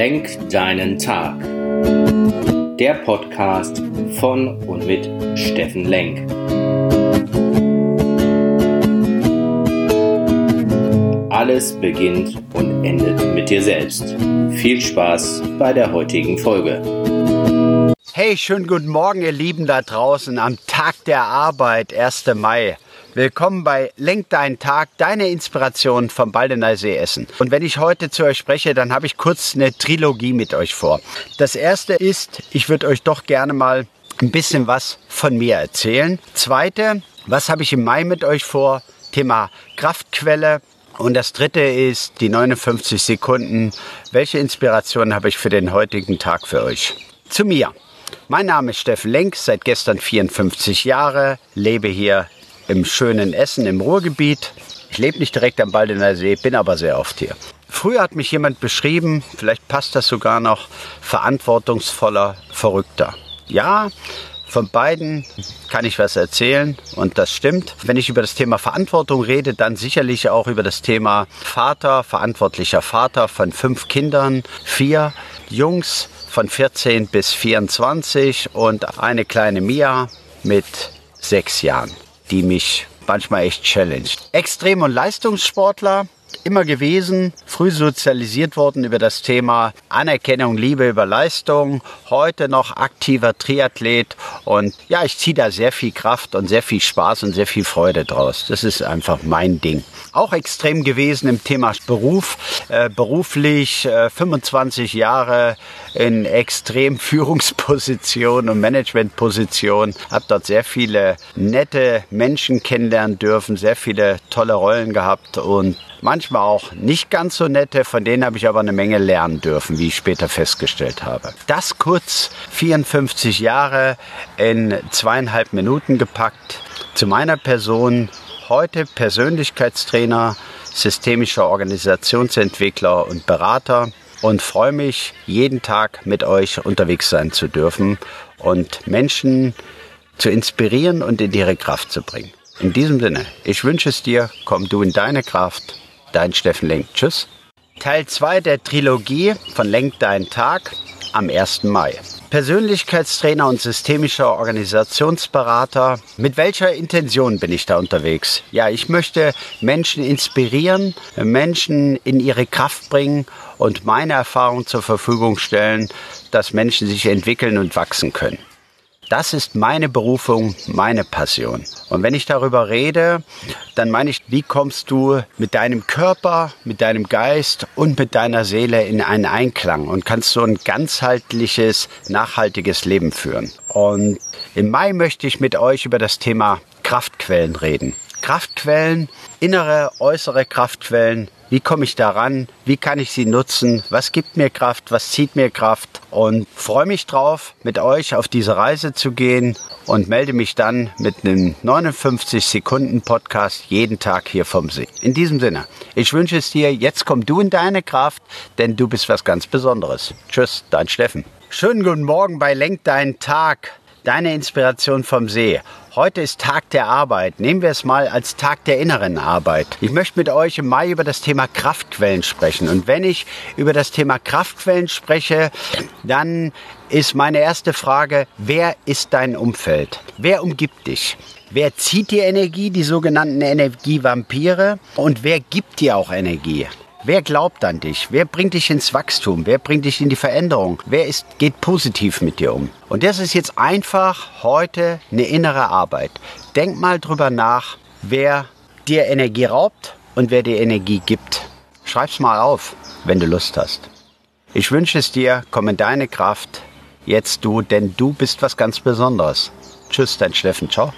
Lenk deinen Tag. Der Podcast von und mit Steffen Lenk. Alles beginnt und endet mit dir selbst. Viel Spaß bei der heutigen Folge. Hey, schönen guten Morgen, ihr Lieben da draußen am Tag der Arbeit, 1. Mai. Willkommen bei Lenk deinen Tag, deine Inspiration vom Baldener See Essen. Und wenn ich heute zu euch spreche, dann habe ich kurz eine Trilogie mit euch vor. Das erste ist, ich würde euch doch gerne mal ein bisschen was von mir erzählen. Zweite, was habe ich im Mai mit euch vor? Thema Kraftquelle. Und das dritte ist die 59 Sekunden. Welche Inspiration habe ich für den heutigen Tag für euch? Zu mir. Mein Name ist Steffen Lenk, seit gestern 54 Jahre, lebe hier im schönen Essen im Ruhrgebiet. Ich lebe nicht direkt am Baldener See, bin aber sehr oft hier. Früher hat mich jemand beschrieben, vielleicht passt das sogar noch, verantwortungsvoller Verrückter. Ja, von beiden kann ich was erzählen und das stimmt. Wenn ich über das Thema Verantwortung rede, dann sicherlich auch über das Thema Vater, verantwortlicher Vater von fünf Kindern, vier Jungs von 14 bis 24 und eine kleine Mia mit sechs Jahren die mich manchmal echt challenged. Extrem- und Leistungssportler, immer gewesen, früh sozialisiert worden über das Thema Anerkennung, Liebe über Leistung, heute noch aktiver Triathlet und ja, ich ziehe da sehr viel Kraft und sehr viel Spaß und sehr viel Freude draus. Das ist einfach mein Ding. Auch extrem gewesen im Thema Beruf, äh, beruflich äh, 25 Jahre in extrem Führungsposition und Managementposition, habe dort sehr viele nette Menschen kennenlernen dürfen, sehr viele tolle Rollen gehabt und manchmal auch nicht ganz so nette, von denen habe ich aber eine Menge lernen dürfen, wie ich später festgestellt habe. Das kurz 54 Jahre in zweieinhalb Minuten gepackt. Zu meiner Person heute Persönlichkeitstrainer, systemischer Organisationsentwickler und Berater und freue mich, jeden Tag mit euch unterwegs sein zu dürfen und Menschen zu inspirieren und in ihre Kraft zu bringen. In diesem Sinne, ich wünsche es dir, komm du in deine Kraft dein Steffen Lenk. Tschüss. Teil 2 der Trilogie von Lenk deinen Tag am 1. Mai. Persönlichkeitstrainer und systemischer Organisationsberater. Mit welcher Intention bin ich da unterwegs? Ja, ich möchte Menschen inspirieren, Menschen in ihre Kraft bringen und meine Erfahrung zur Verfügung stellen, dass Menschen sich entwickeln und wachsen können. Das ist meine Berufung, meine Passion. Und wenn ich darüber rede, dann meine ich, wie kommst du mit deinem Körper, mit deinem Geist und mit deiner Seele in einen Einklang und kannst so ein ganzheitliches, nachhaltiges Leben führen. Und im Mai möchte ich mit euch über das Thema Kraftquellen reden. Kraftquellen, innere, äußere Kraftquellen, wie komme ich daran? Wie kann ich sie nutzen? Was gibt mir Kraft? Was zieht mir Kraft? Und freue mich drauf, mit euch auf diese Reise zu gehen und melde mich dann mit einem 59 Sekunden Podcast jeden Tag hier vom See. In diesem Sinne, ich wünsche es dir, jetzt komm du in deine Kraft, denn du bist was ganz Besonderes. Tschüss, dein Steffen. Schönen guten Morgen bei Lenk deinen Tag. Deine Inspiration vom See. Heute ist Tag der Arbeit. Nehmen wir es mal als Tag der inneren Arbeit. Ich möchte mit euch im Mai über das Thema Kraftquellen sprechen. Und wenn ich über das Thema Kraftquellen spreche, dann ist meine erste Frage, wer ist dein Umfeld? Wer umgibt dich? Wer zieht dir Energie, die sogenannten Energievampire? Und wer gibt dir auch Energie? Wer glaubt an dich? Wer bringt dich ins Wachstum? Wer bringt dich in die Veränderung? Wer ist, geht positiv mit dir um? Und das ist jetzt einfach heute eine innere Arbeit. Denk mal drüber nach, wer dir Energie raubt und wer dir Energie gibt. Schreib's mal auf, wenn du Lust hast. Ich wünsche es dir, komm in deine Kraft, jetzt du, denn du bist was ganz Besonderes. Tschüss, dein Steffen, ciao.